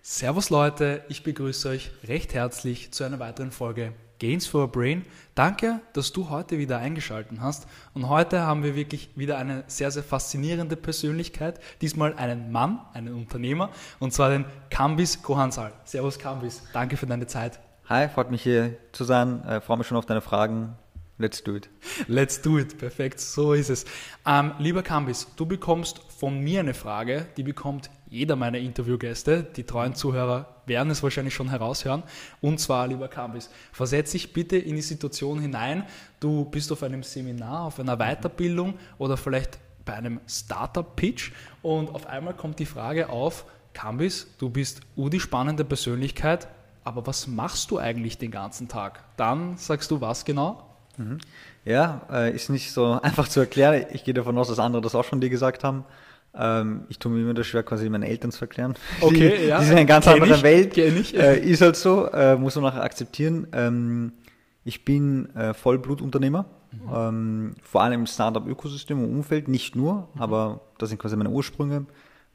Servus Leute, ich begrüße euch recht herzlich zu einer weiteren Folge Gains for a Brain. Danke, dass du heute wieder eingeschaltet hast. Und heute haben wir wirklich wieder eine sehr, sehr faszinierende Persönlichkeit. Diesmal einen Mann, einen Unternehmer, und zwar den Kambis Kohansal. Servus Kambis, danke für deine Zeit. Hi, freut mich hier zu sein. Äh, freue mich schon auf deine Fragen. Let's do it. Let's do it. Perfekt, so ist es. Ähm, lieber Kambis, du bekommst von mir eine Frage, die bekommt jeder meiner Interviewgäste. Die treuen Zuhörer werden es wahrscheinlich schon heraushören. Und zwar, lieber Kambis, versetz dich bitte in die Situation hinein. Du bist auf einem Seminar, auf einer Weiterbildung oder vielleicht bei einem Startup-Pitch und auf einmal kommt die Frage auf, Kambis, du bist udi spannende Persönlichkeit, aber was machst du eigentlich den ganzen Tag? Dann sagst du was genau? Mhm. Ja, äh, ist nicht so einfach zu erklären. Ich gehe davon aus, dass andere das auch schon dir gesagt haben. Ähm, ich tue mir immer das schwer, quasi meinen Eltern zu erklären. Okay, die, ja. Die sind in einer ganz anderen ich, Welt. Ich. Äh, ist halt so, äh, muss man nachher akzeptieren. Ähm, ich bin äh, Vollblutunternehmer, mhm. ähm, vor allem im Startup-Ökosystem und Umfeld, nicht nur, mhm. aber das sind quasi meine Ursprünge.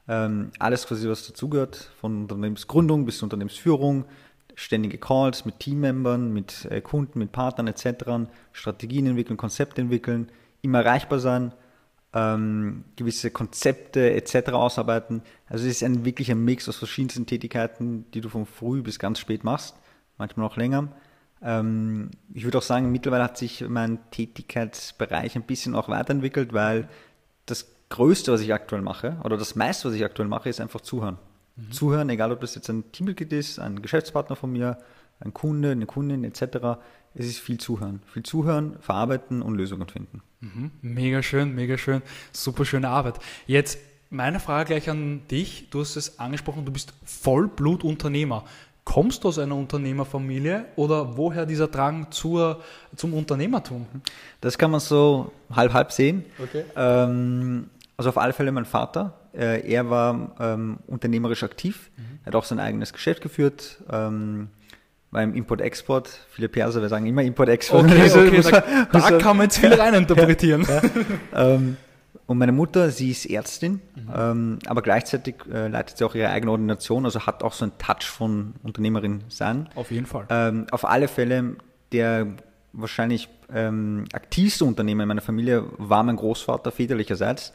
Ähm, alles quasi, was dazugehört, von Unternehmensgründung bis Unternehmensführung, ständige Calls mit Teammembern, mit äh, Kunden, mit Partnern etc., Strategien entwickeln, Konzepte entwickeln, immer erreichbar sein, ähm, gewisse Konzepte etc. ausarbeiten. Also es ist ein wirklich ein Mix aus verschiedensten Tätigkeiten, die du von früh bis ganz spät machst, manchmal auch länger. Ähm, ich würde auch sagen, mittlerweile hat sich mein Tätigkeitsbereich ein bisschen auch weiterentwickelt, weil das Größte, was ich aktuell mache, oder das meiste, was ich aktuell mache, ist einfach zuhören. Mhm. Zuhören, egal ob das jetzt ein Teammitglied ist, ein Geschäftspartner von mir, ein Kunde, eine Kundin etc. Es ist viel Zuhören. Viel Zuhören, verarbeiten und Lösungen finden. Mhm. Mega schön, mega schön. Super schöne Arbeit. Jetzt meine Frage gleich an dich. Du hast es angesprochen, du bist Vollblutunternehmer. Kommst du aus einer Unternehmerfamilie oder woher dieser Drang zur, zum Unternehmertum? Das kann man so halb halb sehen. Okay. Ähm, also auf alle Fälle mein Vater. Äh, er war ähm, unternehmerisch aktiv. Mhm. Hat auch sein eigenes Geschäft geführt. Ähm, war im Import-Export. Viele Perser, wir sagen immer Import-Export. Okay, okay, da, da kann man jetzt viel reininterpretieren. Ja, ja. Ähm, und meine Mutter, sie ist Ärztin, mhm. ähm, aber gleichzeitig äh, leitet sie auch ihre eigene Ordination, also hat auch so einen Touch von Unternehmerin sein. Auf jeden Fall. Ähm, auf alle Fälle, der wahrscheinlich ähm, aktivste Unternehmer in meiner Familie war mein Großvater väterlicherseits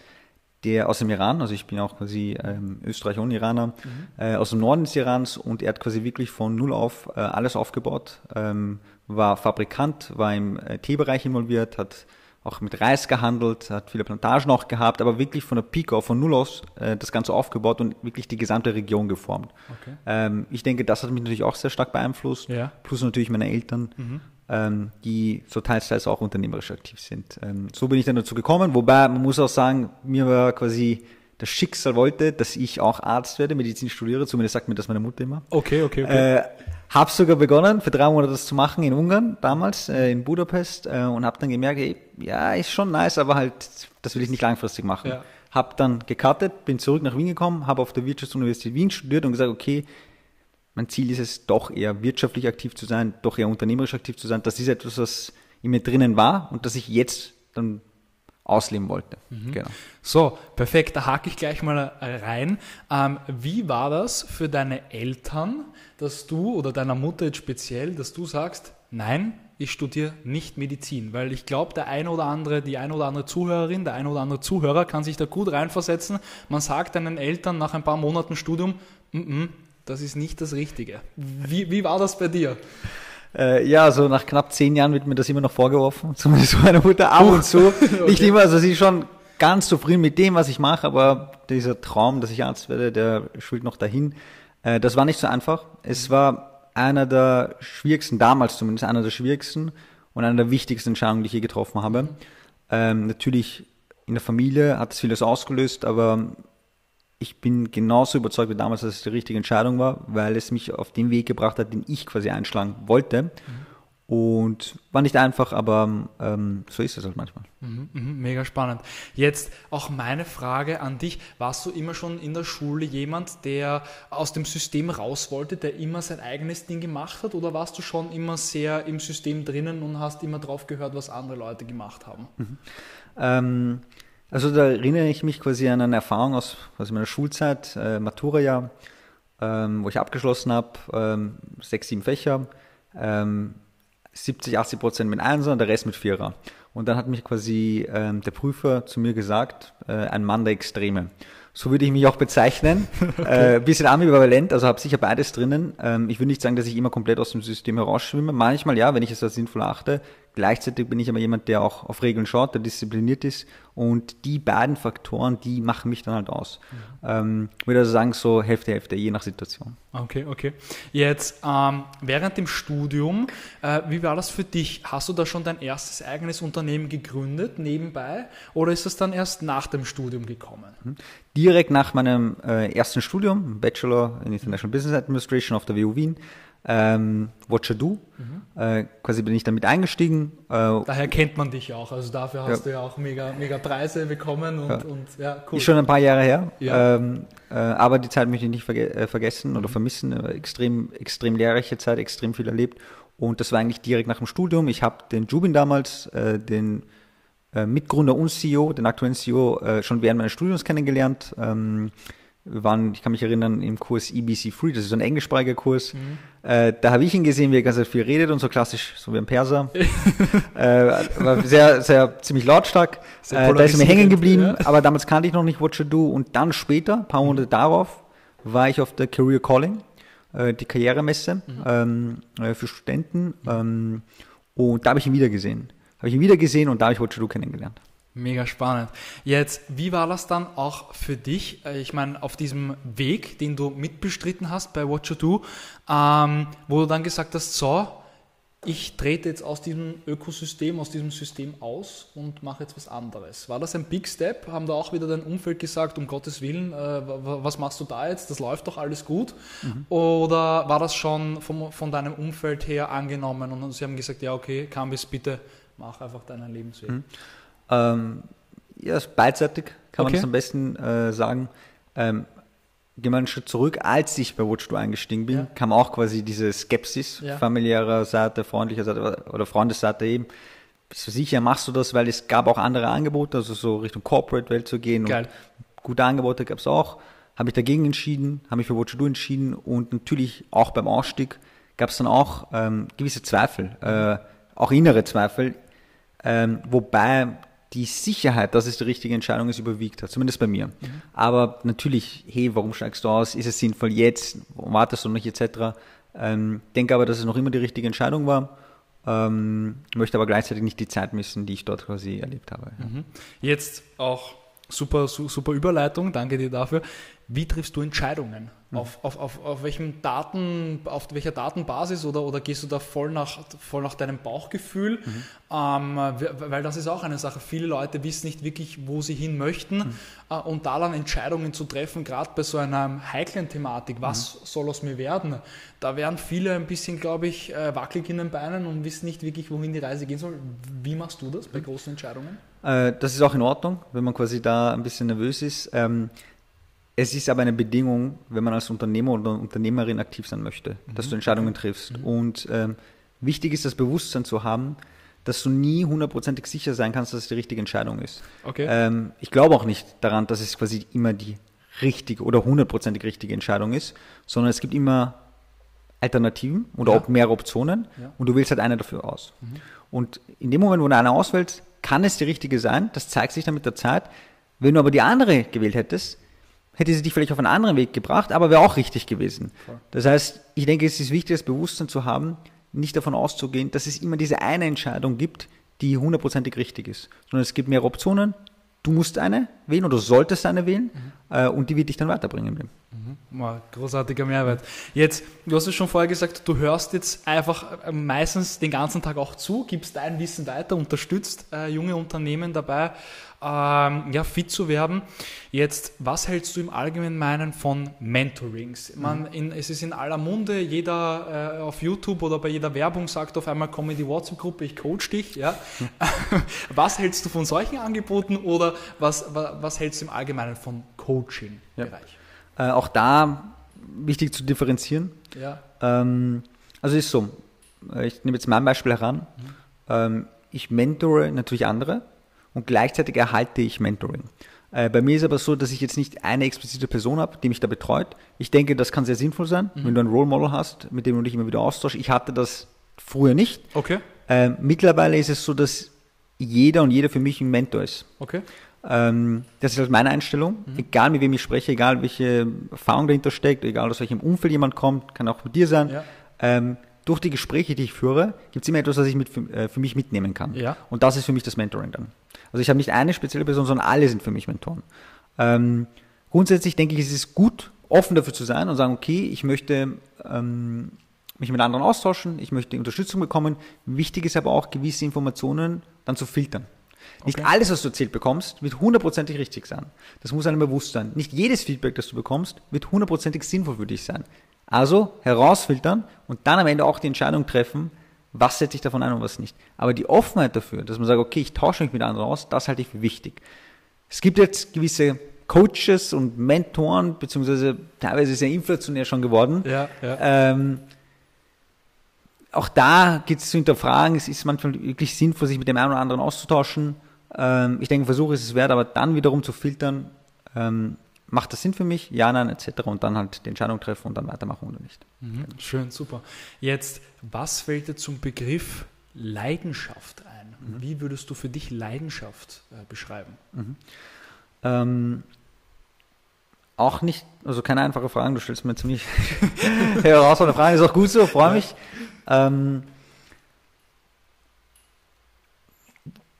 der aus dem Iran, also ich bin auch quasi ähm, Österreicher und Iraner, mhm. äh, aus dem Norden des Irans und er hat quasi wirklich von null auf äh, alles aufgebaut, ähm, war Fabrikant, war im äh, Teebereich involviert, hat auch mit Reis gehandelt, hat viele Plantagen auch gehabt, aber wirklich von der Pike auf, von null aus äh, das Ganze aufgebaut und wirklich die gesamte Region geformt. Okay. Ähm, ich denke, das hat mich natürlich auch sehr stark beeinflusst, ja. plus natürlich meine Eltern. Mhm ähm, die so teils, teils auch unternehmerisch aktiv sind. Ähm, so bin ich dann dazu gekommen, wobei man muss auch sagen, mir war quasi das Schicksal wollte, dass ich auch Arzt werde, Medizin studiere, zumindest sagt mir das meine Mutter immer. Okay, okay, okay. Äh, habe sogar begonnen, für drei Monate das zu machen in Ungarn damals, äh, in Budapest äh, und habe dann gemerkt, ey, ja, ist schon nice, aber halt, das will ich nicht langfristig machen. Ja. Habe dann gecuttet, bin zurück nach Wien gekommen, habe auf der Wirtschaftsuniversität Wien studiert und gesagt, okay, mein Ziel ist es, doch eher wirtschaftlich aktiv zu sein, doch eher unternehmerisch aktiv zu sein. Das ist etwas, was in mir drinnen war und das ich jetzt dann ausleben wollte. Mhm. Genau. So, perfekt, da hake ich gleich mal rein. Ähm, wie war das für deine Eltern, dass du oder deiner Mutter jetzt speziell, dass du sagst, nein, ich studiere nicht Medizin, weil ich glaube, der eine oder andere, die eine oder andere Zuhörerin, der eine oder andere Zuhörer kann sich da gut reinversetzen. Man sagt deinen Eltern nach ein paar Monaten Studium, m -m, das ist nicht das Richtige. Wie, wie war das bei dir? Äh, ja, also nach knapp zehn Jahren wird mir das immer noch vorgeworfen, zumindest meine Mutter ab und zu. okay. Nicht immer, also sie ist schon ganz zufrieden mit dem, was ich mache, aber dieser Traum, dass ich Arzt werde, der schwillt noch dahin. Äh, das war nicht so einfach. Es war einer der schwierigsten, damals zumindest einer der schwierigsten und einer der wichtigsten Entscheidungen, die ich je getroffen habe. Ähm, natürlich in der Familie hat es vieles ausgelöst, aber ich bin genauso überzeugt wie damals, dass es die richtige Entscheidung war, weil es mich auf den Weg gebracht hat, den ich quasi einschlagen wollte. Mhm. Und war nicht einfach, aber ähm, so ist es halt manchmal. Mhm, mhm, mega spannend. Jetzt auch meine Frage an dich. Warst du immer schon in der Schule jemand, der aus dem System raus wollte, der immer sein eigenes Ding gemacht hat? Oder warst du schon immer sehr im System drinnen und hast immer drauf gehört, was andere Leute gemacht haben? Mhm. Ähm, also da erinnere ich mich quasi an eine Erfahrung aus, aus meiner Schulzeit, äh, Matura-Jahr, ähm, wo ich abgeschlossen habe, ähm, sechs, sieben Fächer. Ähm, 70, 80 Prozent mit Einser und der Rest mit Vierer. Und dann hat mich quasi ähm, der Prüfer zu mir gesagt, äh, ein Mann der Extreme. So würde ich mich auch bezeichnen. okay. äh, bisschen ambivalent, also habe sicher beides drinnen. Ähm, ich würde nicht sagen, dass ich immer komplett aus dem System herausschwimme. Manchmal ja, wenn ich es als sinnvoll achte. Gleichzeitig bin ich aber jemand, der auch auf Regeln schaut, der diszipliniert ist. Und die beiden Faktoren, die machen mich dann halt aus. Mhm. Ähm, würde also sagen, so Hälfte, Hälfte, je nach Situation. Okay, okay. Jetzt, ähm, während dem Studium, äh, wie war das für dich? Hast du da schon dein erstes eigenes Unternehmen gegründet, nebenbei? Oder ist das dann erst nach dem Studium gekommen? Mhm. Direkt nach meinem äh, ersten Studium, Bachelor in International Business Administration auf der WU Wien, ähm, Watcher Do. Mhm. Äh, quasi bin ich damit eingestiegen. Äh, Daher kennt man dich auch. Also dafür hast ja. du ja auch mega, mega Preise bekommen und ja. und ja, cool. Ist schon ein paar Jahre her. Ja. Ähm, äh, aber die Zeit möchte ich nicht verge äh, vergessen oder mhm. vermissen. Extrem, extrem lehrreiche Zeit, extrem viel erlebt. Und das war eigentlich direkt nach dem Studium. Ich habe den Jubin damals, äh, den äh, Mitgründer und CEO, den aktuellen CEO, schon während meines Studiums kennengelernt. Ähm, wir waren, ich kann mich erinnern, im Kurs EBC Free, das ist so ein englischsprachiger Kurs. Mhm. Äh, da habe ich ihn gesehen, wie er ganz viel redet und so klassisch, so wie ein Perser. äh, war sehr, sehr ziemlich lautstark. Äh, da ist er mir hängen geblieben, ja. aber damals kannte ich noch nicht What You Do und dann später, ein paar Monate darauf, war ich auf der Career Calling, äh, die Karrieremesse mhm. ähm, äh, für Studenten ähm, und da habe ich ihn wieder gesehen. Habe ich ihn wieder gesehen und da habe ich What You Do kennengelernt. Mega spannend. Jetzt, wie war das dann auch für dich? Äh, ich meine, auf diesem Weg, den du mitbestritten hast bei What You Do, ähm, wo du dann gesagt hast, so, ich trete jetzt aus diesem Ökosystem, aus diesem System aus und mache jetzt was anderes. War das ein Big Step? Haben da auch wieder dein Umfeld gesagt, um Gottes Willen, äh, was machst du da jetzt? Das läuft doch alles gut. Mhm. Oder war das schon vom, von deinem Umfeld her angenommen und sie haben gesagt, ja, okay, Cambis, bitte mach einfach deinen Lebensweg? Mhm. Ähm, ja, ist beidseitig, kann okay. man das am besten äh, sagen. Ähm, gehen wir einen Schritt zurück, als ich bei Watch eingestiegen bin, ja. kam auch quasi diese Skepsis ja. familiärer Seite, freundlicher Seite oder Freundesseite eben. Bist du sicher, machst du das, weil es gab auch andere Angebote, also so Richtung Corporate-Welt zu gehen. Geil. Und gute Angebote gab es auch. Habe ich dagegen entschieden, habe mich für Watch entschieden und natürlich auch beim Ausstieg gab es dann auch ähm, gewisse Zweifel, äh, auch innere Zweifel, ähm, wobei die Sicherheit, dass es die richtige Entscheidung ist, überwiegt hat, zumindest bei mir. Mhm. Aber natürlich, hey, warum steigst du aus? Ist es sinnvoll jetzt? Warum wartest du noch etc.? Ähm, denke aber, dass es noch immer die richtige Entscheidung war. Ähm, möchte aber gleichzeitig nicht die Zeit missen, die ich dort quasi erlebt habe. Mhm. Jetzt auch super, super Überleitung, danke dir dafür. Wie triffst du Entscheidungen? Mhm. Auf, auf, auf, auf, welchem Daten, auf welcher Datenbasis oder, oder gehst du da voll nach, voll nach deinem Bauchgefühl? Mhm. Ähm, weil das ist auch eine Sache. Viele Leute wissen nicht wirklich, wo sie hin möchten mhm. äh, und da dann Entscheidungen zu treffen, gerade bei so einer heiklen Thematik, was mhm. soll aus mir werden? Da wären viele ein bisschen, glaube ich, äh, wackelig in den Beinen und wissen nicht wirklich, wohin die Reise gehen soll. Wie machst du das bei mhm. großen Entscheidungen? Äh, das ist auch in Ordnung, wenn man quasi da ein bisschen nervös ist. Ähm, es ist aber eine Bedingung, wenn man als Unternehmer oder Unternehmerin aktiv sein möchte, mhm. dass du Entscheidungen triffst. Mhm. Und ähm, wichtig ist das Bewusstsein zu haben, dass du nie hundertprozentig sicher sein kannst, dass es die richtige Entscheidung ist. Okay. Ähm, ich glaube auch nicht daran, dass es quasi immer die richtige oder hundertprozentig richtige Entscheidung ist, sondern es gibt immer Alternativen oder ja. auch mehrere Optionen ja. und du wählst halt eine dafür aus. Mhm. Und in dem Moment, wo du eine auswählst, kann es die richtige sein. Das zeigt sich dann mit der Zeit. Wenn du aber die andere gewählt hättest, hätte sie dich vielleicht auf einen anderen Weg gebracht, aber wäre auch richtig gewesen. Das heißt, ich denke, es ist wichtig, das Bewusstsein zu haben, nicht davon auszugehen, dass es immer diese eine Entscheidung gibt, die hundertprozentig richtig ist, sondern es gibt mehrere Optionen. Du musst eine wählen oder solltest eine wählen mhm. äh, und die wird dich dann weiterbringen. Mhm. großartiger Mehrwert. Jetzt, du hast es schon vorher gesagt, du hörst jetzt einfach äh, meistens den ganzen Tag auch zu, gibst dein Wissen weiter, unterstützt äh, junge Unternehmen dabei, ähm, ja, fit zu werden. Jetzt, was hältst du im Allgemeinen von Mentorings? Man, mhm. in, es ist in aller Munde, jeder äh, auf YouTube oder bei jeder Werbung sagt auf einmal, komm in die WhatsApp-Gruppe, ich coach dich. Ja? Mhm. was hältst du von solchen Angeboten oder was, was, was hältst du im Allgemeinen von Coaching-Bereich? Ja. Äh, auch da wichtig zu differenzieren. Ja. Ähm, also ist so, äh, ich nehme jetzt mein Beispiel heran. Mhm. Ähm, ich mentore natürlich andere und gleichzeitig erhalte ich Mentoring. Äh, bei mir ist aber so, dass ich jetzt nicht eine explizite Person habe, die mich da betreut. Ich denke, das kann sehr sinnvoll sein, mhm. wenn du ein Role Model hast, mit dem du dich immer wieder austauschst. Ich hatte das früher nicht. Okay. Äh, mittlerweile ist es so, dass jeder und jeder für mich ein Mentor ist. Okay. Ähm, das ist halt meine Einstellung. Mhm. Egal mit wem ich spreche, egal welche Erfahrung dahinter steckt, egal aus welchem Umfeld jemand kommt, kann auch mit dir sein. Ja. Ähm, durch die Gespräche, die ich führe, gibt es immer etwas, was ich mit, für, äh, für, mich mitnehmen kann. Ja. Und das ist für mich das Mentoring dann. Also ich habe nicht eine spezielle Person, sondern alle sind für mich Mentoren. Ähm, grundsätzlich denke ich, es ist gut, offen dafür zu sein und sagen, okay, ich möchte ähm, mich mit anderen austauschen, ich möchte Unterstützung bekommen. Wichtig ist aber auch, gewisse Informationen dann zu filtern. Nicht okay. alles, was du erzählt bekommst, wird hundertprozentig richtig sein. Das muss einem bewusst sein. Nicht jedes Feedback, das du bekommst, wird hundertprozentig sinnvoll für dich sein. Also herausfiltern und dann am Ende auch die Entscheidung treffen, was setze ich davon ein und was nicht. Aber die Offenheit dafür, dass man sagt, okay, ich tausche mich mit anderen aus, das halte ich für wichtig. Es gibt jetzt gewisse Coaches und Mentoren, beziehungsweise teilweise sehr inflationär schon geworden. Ja, ja. Ähm, auch da geht es zu hinterfragen, es ist manchmal wirklich sinnvoll, sich mit dem einen oder anderen auszutauschen. Ähm, ich denke, Versuch ist es wert, aber dann wiederum zu filtern, ähm, macht das Sinn für mich? Ja, nein, etc. Und dann halt die Entscheidung treffen und dann weitermachen oder nicht. Mhm, schön, super. Jetzt, was fällt dir zum Begriff Leidenschaft ein? Mhm. Wie würdest du für dich Leidenschaft äh, beschreiben? Mhm. Ähm, auch nicht, also keine einfache Frage, du stellst mir ziemlich herausfordernde Fragen, ist auch gut so, freue mich. Ähm,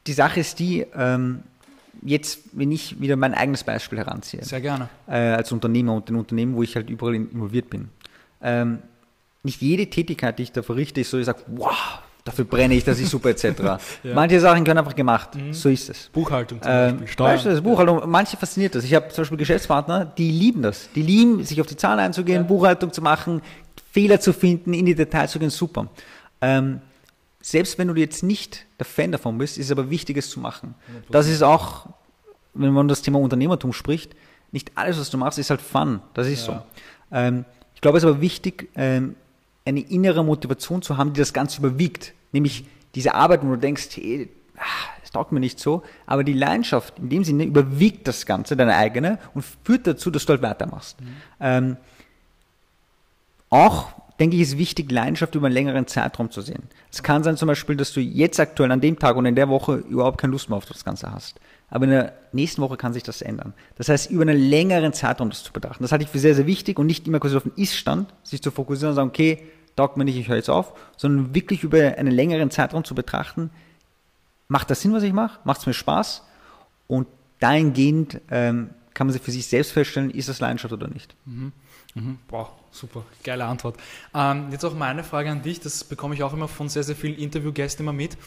die Sache ist die, ähm, jetzt, wenn ich wieder mein eigenes Beispiel heranziehe. Sehr gerne. Äh, als Unternehmer und den Unternehmen, wo ich halt überall involviert bin. Ähm, nicht jede Tätigkeit, die ich da verrichte, ist so, ich sage, wow, dafür brenne ich, das ist super, etc. ja. Manche Sachen können einfach gemacht. Mhm. So ist es. Buchhaltung zum ähm, Beispiel, Steuern. Beispiel, Buchhaltung, manche fasziniert das. Ich habe zum Beispiel Geschäftspartner, die lieben das. Die lieben, sich auf die Zahlen einzugehen, ja. Buchhaltung zu machen, Fehler zu finden, in die Details zu gehen, super. Ähm, selbst wenn du jetzt nicht der Fan davon bist, ist es aber wichtig, es zu machen. Das ist auch, wenn man das Thema Unternehmertum spricht, nicht alles, was du machst, ist halt Fun. Das ist ja. so. Ähm, ich glaube, es ist aber wichtig, ähm, eine innere Motivation zu haben, die das Ganze überwiegt. Nämlich diese Arbeit, wo du denkst, hey, es taugt mir nicht so, aber die Leidenschaft in dem Sinne überwiegt das Ganze, deine eigene, und führt dazu, dass du halt weitermachst. Mhm. Ähm, auch denke ich, ist wichtig, Leidenschaft über einen längeren Zeitraum zu sehen. Es kann sein zum Beispiel, dass du jetzt aktuell an dem Tag und in der Woche überhaupt keine Lust mehr auf das Ganze hast. Aber in der nächsten Woche kann sich das ändern. Das heißt, über einen längeren Zeitraum das zu betrachten. Das halte ich für sehr, sehr wichtig und nicht immer quasi auf den Ist-Stand sich zu fokussieren und sagen, okay, taugt mir nicht, ich höre jetzt auf, sondern wirklich über einen längeren Zeitraum zu betrachten, macht das Sinn, was ich mache? Macht es mir Spaß? Und dahingehend ähm, kann man sich für sich selbst feststellen, ist das Leidenschaft oder nicht. Mhm. Mhm. Wow, super, geile Antwort. Ähm, jetzt auch meine Frage an dich, das bekomme ich auch immer von sehr, sehr vielen Interviewgästen immer mit.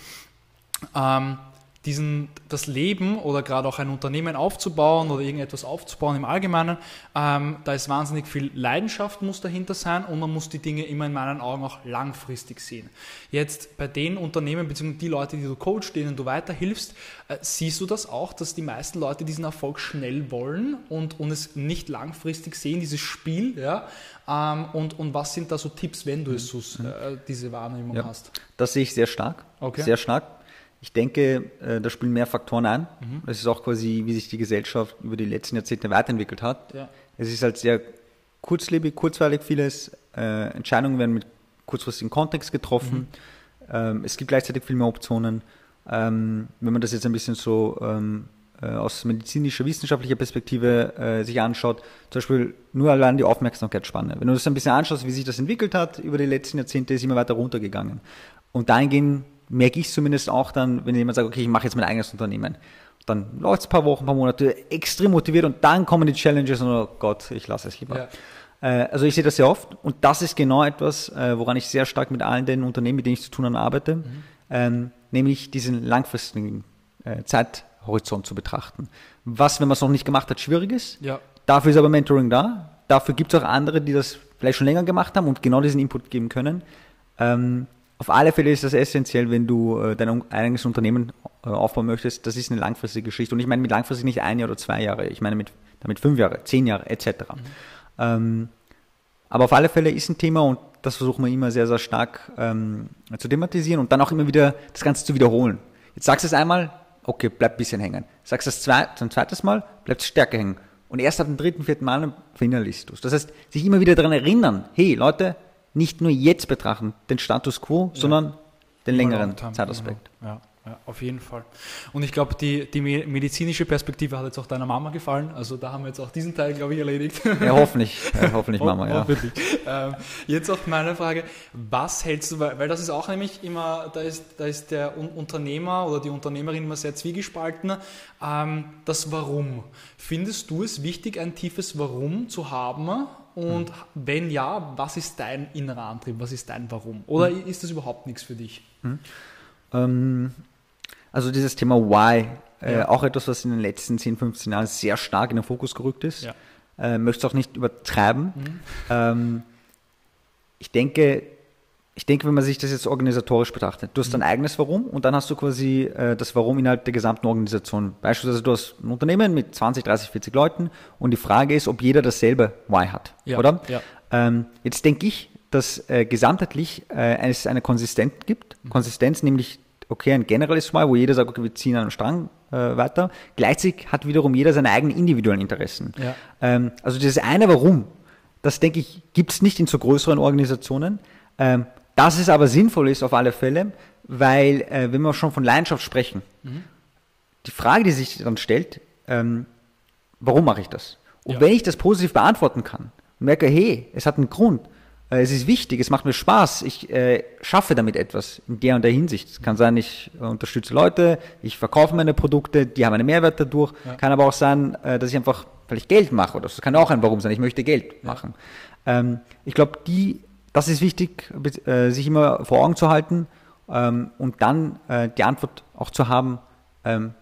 Ähm, diesen, das Leben oder gerade auch ein Unternehmen aufzubauen oder irgendetwas aufzubauen im Allgemeinen, ähm, da ist wahnsinnig viel Leidenschaft muss dahinter sein und man muss die Dinge immer in meinen Augen auch langfristig sehen. Jetzt bei den Unternehmen bzw. die Leute, die du coachst, denen du weiterhilfst, äh, siehst du das auch, dass die meisten Leute diesen Erfolg schnell wollen und, und es nicht langfristig sehen, dieses Spiel, ja? Ähm, und, und was sind da so Tipps, wenn du es so, äh, diese Wahrnehmung ja, hast? Das sehe ich sehr stark. Okay. Sehr stark ich denke, äh, da spielen mehr Faktoren ein. Mhm. Das ist auch quasi, wie sich die Gesellschaft über die letzten Jahrzehnte weiterentwickelt hat. Ja. Es ist halt sehr kurzlebig, kurzweilig vieles. Äh, Entscheidungen werden mit kurzfristigem Kontext getroffen. Mhm. Ähm, es gibt gleichzeitig viel mehr Optionen. Ähm, wenn man das jetzt ein bisschen so ähm, äh, aus medizinischer, wissenschaftlicher Perspektive äh, sich anschaut, zum Beispiel nur allein die Aufmerksamkeitsspanne. Wenn du das ein bisschen anschaust, wie sich das entwickelt hat über die letzten Jahrzehnte, ist immer weiter runtergegangen. Und dahingehend merke ich zumindest auch dann, wenn jemand sagt, okay, ich mache jetzt mein eigenes Unternehmen. Dann läuft es ein paar Wochen, ein paar Monate, extrem motiviert und dann kommen die Challenges und oh Gott, ich lasse es lieber. Ja. Äh, also ich sehe das sehr oft und das ist genau etwas, äh, woran ich sehr stark mit allen den Unternehmen, mit denen ich zu tun habe, arbeite, mhm. ähm, nämlich diesen langfristigen äh, Zeithorizont zu betrachten. Was, wenn man es noch nicht gemacht hat, schwierig ist. Ja. Dafür ist aber Mentoring da. Dafür gibt es auch andere, die das vielleicht schon länger gemacht haben und genau diesen Input geben können. Ähm, auf alle Fälle ist das essentiell, wenn du äh, dein eigenes Unternehmen äh, aufbauen möchtest. Das ist eine langfristige Geschichte. Und ich meine mit langfristig nicht ein Jahr oder zwei Jahre. Ich meine mit, damit fünf Jahre, zehn Jahre etc. Mhm. Ähm, aber auf alle Fälle ist ein Thema und das versuchen wir immer sehr, sehr stark ähm, zu thematisieren und dann auch immer wieder das Ganze zu wiederholen. Jetzt sagst du es einmal, okay, bleib ein bisschen hängen. Sagst du es ein zweites Mal, bleibt es stärker hängen. Und erst ab dem dritten, vierten Mal verinnerlichst du es. Das heißt, sich immer wieder daran erinnern, hey Leute, nicht nur jetzt betrachten, den Status quo, ja. sondern den längeren Zeitaspekt. Ja. Ja, auf jeden Fall. Und ich glaube, die, die medizinische Perspektive hat jetzt auch deiner Mama gefallen. Also da haben wir jetzt auch diesen Teil, glaube ich, erledigt. Ja, hoffentlich. Ja, hoffentlich Mama, ja. Hoffentlich. Ähm, jetzt auch meine Frage, was hältst du, weil, weil das ist auch nämlich immer, da ist, da ist der Unternehmer oder die Unternehmerin immer sehr zwiegespalten, ähm, das Warum. Findest du es wichtig, ein tiefes Warum zu haben? Und mhm. wenn ja, was ist dein innerer Antrieb? Was ist dein Warum? Oder mhm. ist das überhaupt nichts für dich? Mhm. Ähm, also dieses Thema Why, äh, ja. auch etwas, was in den letzten 10, 15 Jahren sehr stark in den Fokus gerückt ist. Ja. Äh, möchte es auch nicht übertreiben. Mhm. Ähm, ich denke, ich denke, wenn man sich das jetzt organisatorisch betrachtet, du hast mhm. dein eigenes Warum und dann hast du quasi äh, das Warum innerhalb der gesamten Organisation. Beispielsweise du hast ein Unternehmen mit 20, 30, 40 Leuten und die Frage ist, ob jeder dasselbe Why hat, ja. oder? Ja. Ähm, jetzt denke ich, dass äh, gesamtheitlich äh, es eine Konsistenz gibt. Mhm. Konsistenz, nämlich okay, ein generelles Why, wo jeder sagt, okay, wir ziehen einen Strang äh, weiter. Gleichzeitig hat wiederum jeder seine eigenen individuellen Interessen. Ja. Ähm, also dieses eine Warum, das denke ich, gibt es nicht in so größeren Organisationen. Ähm, dass es aber sinnvoll ist auf alle Fälle, weil äh, wenn wir schon von Leidenschaft sprechen, mhm. die Frage, die sich dann stellt, ähm, warum mache ich das? Und ja. wenn ich das positiv beantworten kann und merke, hey, es hat einen Grund, es ist wichtig, es macht mir Spaß, ich äh, schaffe damit etwas in der und der Hinsicht. Es kann sein, ich unterstütze Leute, ich verkaufe meine Produkte, die haben einen Mehrwert dadurch. Ja. Kann aber auch sein, äh, dass ich einfach vielleicht Geld mache oder das kann auch ein Warum sein, ich möchte Geld ja. machen. Ähm, ich glaube, die das ist wichtig, äh, sich immer vor Augen zu halten ähm, und dann äh, die Antwort auch zu haben, ähm,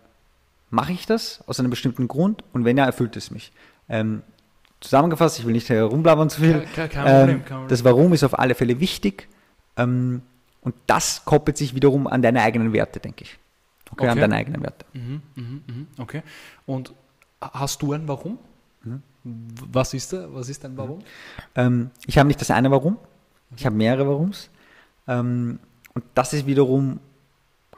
mache ich das aus einem bestimmten Grund und wenn ja, erfüllt es mich. Ähm, zusammengefasst, ich will nicht herumblabbern zu viel. Kein, kein Problem, kein Das Warum ist auf alle Fälle wichtig und das koppelt sich wiederum an deine eigenen Werte, denke ich. Okay, okay. an deine eigenen Werte. Mhm, mh, mh. Okay. Und hast du ein Warum? Mhm. Was ist da? Was ist dein Warum? Ähm, ich habe nicht das eine Warum. Ich habe mehrere Warums. Ähm, und das ist wiederum,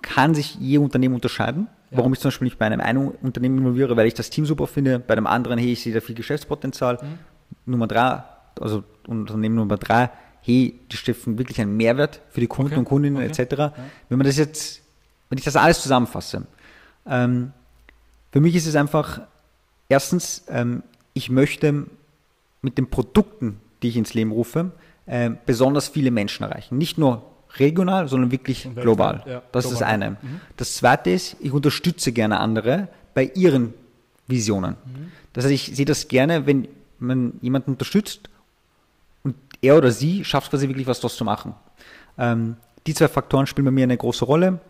kann sich je Unternehmen unterscheiden. Warum ich zum Beispiel nicht bei einem einen Unternehmen involviere, weil ich das Team super finde, bei dem anderen, hey, ich sehe da viel Geschäftspotenzial. Mhm. Nummer drei, also Unternehmen Nummer drei, hey, die stiften wirklich einen Mehrwert für die Kunden okay. und Kundinnen okay. etc. Ja. Wenn man das jetzt, wenn ich das alles zusammenfasse, ähm, für mich ist es einfach, erstens, ähm, ich möchte mit den Produkten, die ich ins Leben rufe, äh, besonders viele Menschen erreichen. Nicht nur regional, sondern wirklich global. Ja, das global. ist das eine. Mhm. Das zweite ist, ich unterstütze gerne andere bei ihren Visionen. Mhm. Das heißt, ich sehe das gerne, wenn man jemanden unterstützt und er oder sie schafft quasi wirklich was daraus zu machen. Ähm, die zwei Faktoren spielen bei mir eine große Rolle.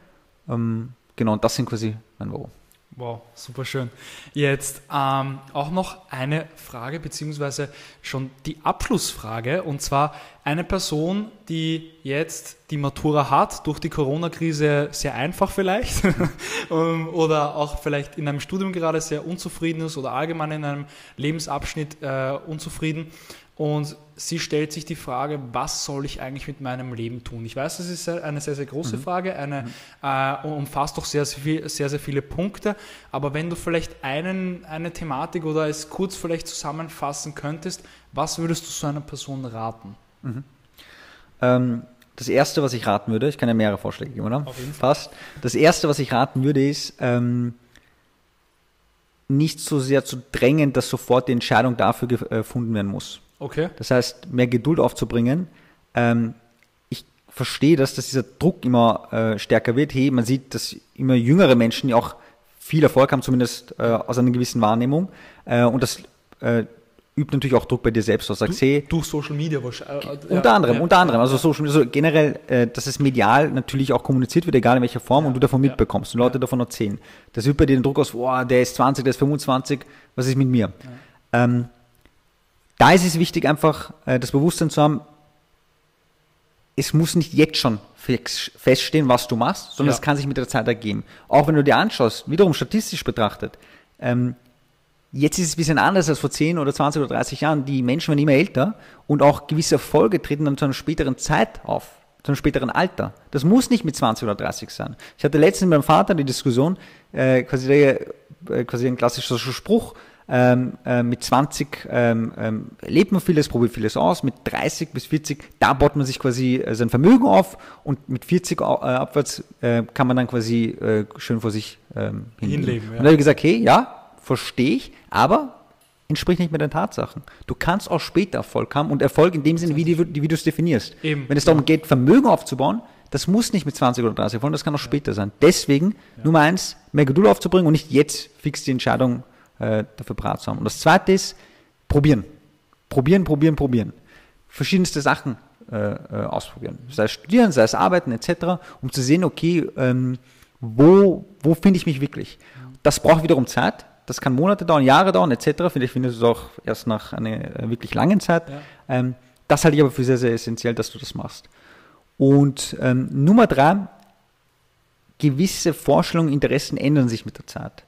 Ähm, genau, und das sind quasi mein Warum. Wow, super schön. Jetzt ähm, auch noch eine Frage, beziehungsweise schon die Abschlussfrage. Und zwar eine Person, die jetzt die Matura hat, durch die Corona-Krise sehr einfach vielleicht, ähm, oder auch vielleicht in einem Studium gerade sehr unzufrieden ist oder allgemein in einem Lebensabschnitt äh, unzufrieden und sie stellt sich die Frage, was soll ich eigentlich mit meinem Leben tun? Ich weiß, das ist eine sehr, sehr große mhm. Frage, eine, mhm. äh, umfasst doch sehr, sehr, viel, sehr, sehr viele Punkte. Aber wenn du vielleicht einen, eine Thematik oder es kurz vielleicht zusammenfassen könntest, was würdest du so einer Person raten? Mhm. Ähm, das Erste, was ich raten würde, ich kann ja mehrere Vorschläge geben, oder? Auf jeden Fall. Passt. Das Erste, was ich raten würde, ist, ähm, nicht so sehr zu drängen, dass sofort die Entscheidung dafür gefunden werden muss. Okay. Das heißt, mehr Geduld aufzubringen. Ähm, ich verstehe das, dass dieser Druck immer äh, stärker wird. Hey, man sieht, dass immer jüngere Menschen ja auch viel Erfolg haben, zumindest äh, aus einer gewissen Wahrnehmung. Äh, und das äh, übt natürlich auch Druck bei dir selbst aus. Sagst, hey, Durch Social Media wahrscheinlich. äh, unter ja, anderem, ja, unter anderem. Also Social Media, also generell, äh, dass es medial natürlich auch kommuniziert wird, egal in welcher Form, und du davon ja. mitbekommst und Leute davon erzählen. Das übt bei dir den Druck aus, boah, der ist 20, der ist 25, was ist mit mir? Ähm, da ist es wichtig, einfach äh, das Bewusstsein zu haben, es muss nicht jetzt schon feststehen, was du machst, sondern Ja. es kann sich mit der Zeit ergeben. Auch wenn du dir anschaust, wiederum statistisch betrachtet, ähm, jetzt ist es ein bisschen anders als vor 10 oder 20 oder 30 Jahren. Die Menschen werden immer älter und auch gewisse Erfolge treten dann zu einer späteren Zeit auf, zu einem späteren Alter. Das muss nicht mit 20 oder 30 sein. Ich hatte letztens mit meinem Vater die Diskussion, äh, quasi, der, äh, quasi ein klassischer Spruch, ähm, äh, mit 20 ähm, ähm, lebt man vieles, probiert vieles aus, mit 30 bis 40, da baut man sich quasi äh, sein Vermögen auf und mit 40 au- äh, abwärts äh, kann man dann quasi äh, schön vor sich ähm, hinleben. Hinleben, ja. Und da habe ich gesagt, hey, ja, verstehe ich, aber entspricht nicht mehr den Tatsachen. Du kannst auch später Erfolg haben und Erfolg in dem Sinne, wie, die, wie du es definierst. Eben, Wenn es darum geht, Vermögen aufzubauen, das muss nicht mit 20 oder 30 Erfolgen, das kann auch später sein. Deswegen, Nummer eins, mehr Geduld aufzubringen und nicht jetzt fix die Entscheidung äh, dafür parat zu haben. Und das zweite ist, probieren. Probieren, probieren, probieren. Verschiedenste Sachen äh, äh, ausprobieren. Sei es studieren, sei es arbeiten etc., um zu sehen, okay, ähm, wo, wo finde ich mich wirklich? Das braucht wiederum Zeit. Das kann Monate dauern, Jahre dauern etc. Vielleicht findest du es auch erst nach einer äh, wirklich langen Zeit. Ja. Ähm, das halte ich aber für sehr, sehr essentiell, dass du das machst. Und ähm, Nummer drei, gewisse Vorstellungen, Interessen ändern sich mit der Zeit.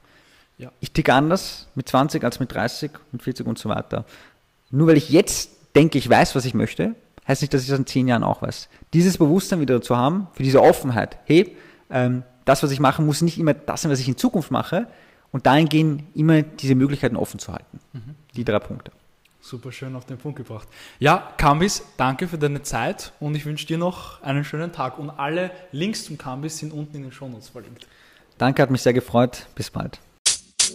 Ja. Ich ticke anders mit 20 als mit 30, mit 40 und so weiter. Nur weil ich jetzt denke, ich weiß, was ich möchte, heißt nicht, dass ich das in zehn Jahren auch weiß. Dieses Bewusstsein wieder zu haben, für diese Offenheit, hey, ähm, das, was ich mache, muss nicht immer das sein, was ich in Zukunft mache. Und dahingehend immer diese Möglichkeiten offen zu halten. Die drei Punkte. Super schön auf den Punkt gebracht. Ja, Kambis, danke für deine Zeit und ich wünsche dir noch einen schönen Tag. Und alle Links zum Kambis sind unten in den Shownotes verlinkt. Danke, hat mich sehr gefreut. Bis bald.